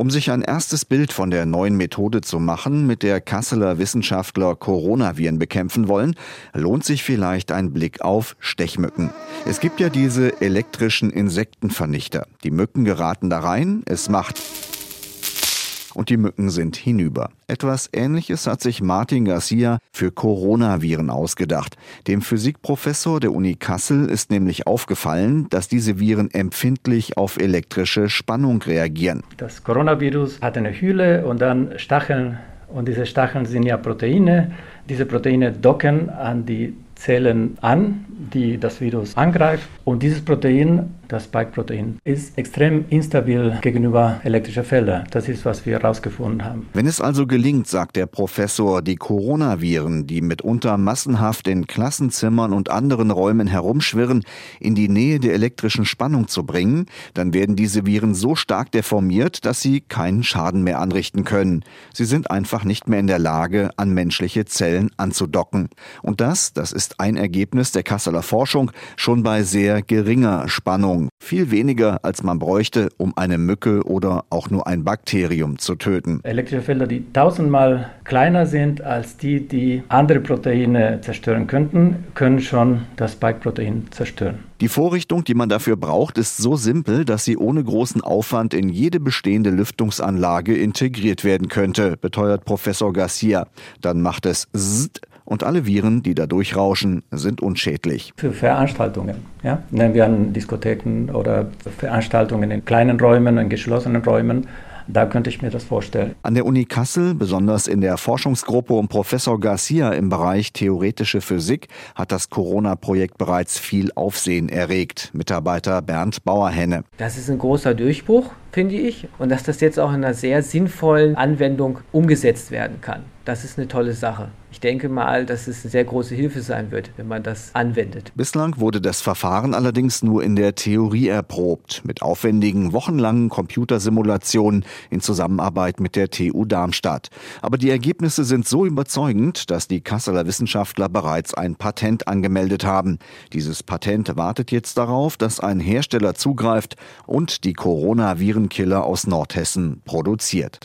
Um sich ein erstes Bild von der neuen Methode zu machen, mit der Kasseler Wissenschaftler Coronaviren bekämpfen wollen, lohnt sich vielleicht ein Blick auf Stechmücken. Es gibt ja diese elektrischen Insektenvernichter. Die Mücken geraten da rein, es macht und die Mücken sind hinüber. Etwas Ähnliches hat sich Martin Garcia für Coronaviren ausgedacht. Dem Physikprofessor der Uni Kassel ist nämlich aufgefallen, dass diese Viren empfindlich auf elektrische Spannung reagieren. Das Coronavirus hat eine Hülle und dann Stacheln und diese Stacheln sind ja Proteine. Diese Proteine docken an die Zellen an, die das Virus angreift. Und dieses Protein, das Spike-Protein, ist extrem instabil gegenüber elektrischen Feldern. Das ist, was wir herausgefunden haben. Wenn es also gelingt, sagt der Professor, die Coronaviren, die mitunter massenhaft in Klassenzimmern und anderen Räumen herumschwirren, in die Nähe der elektrischen Spannung zu bringen, dann werden diese Viren so stark deformiert, dass sie keinen Schaden mehr anrichten können. Sie sind einfach nicht mehr in der Lage, an menschliche Zellen anzudocken. Und das, das ist ein Ergebnis der Kasseler Forschung schon bei sehr geringer Spannung. Viel weniger, als man bräuchte, um eine Mücke oder auch nur ein Bakterium zu töten. Elektrische Felder, die tausendmal kleiner sind als die, die andere Proteine zerstören könnten, können schon das Spike-Protein zerstören. Die Vorrichtung, die man dafür braucht, ist so simpel, dass sie ohne großen Aufwand in jede bestehende Lüftungsanlage integriert werden könnte, beteuert Professor Garcia. Dann macht es Zzt und alle Viren, die da durchrauschen, sind unschädlich. Für Veranstaltungen, ja, nehmen wir an Diskotheken oder Veranstaltungen in kleinen Räumen, in geschlossenen Räumen, da könnte ich mir das vorstellen. An der Uni Kassel, besonders in der Forschungsgruppe um Professor Garcia im Bereich theoretische Physik, hat das Corona-Projekt bereits viel Aufsehen erregt. Mitarbeiter Bernd Bauerhenne. Das ist ein großer Durchbruch, finde ich, und dass das jetzt auch in einer sehr sinnvollen Anwendung umgesetzt werden kann. Das ist eine tolle Sache. Ich denke mal, dass es eine sehr große Hilfe sein wird, wenn man das anwendet. Bislang wurde das Verfahren allerdings nur in der Theorie erprobt, mit aufwendigen, wochenlangen Computersimulationen in Zusammenarbeit mit der TU Darmstadt. Aber die Ergebnisse sind so überzeugend, dass die Kasseler Wissenschaftler bereits ein Patent angemeldet haben. Dieses Patent wartet jetzt darauf, dass ein Hersteller zugreift und die Coronavirenkiller aus Nordhessen produziert.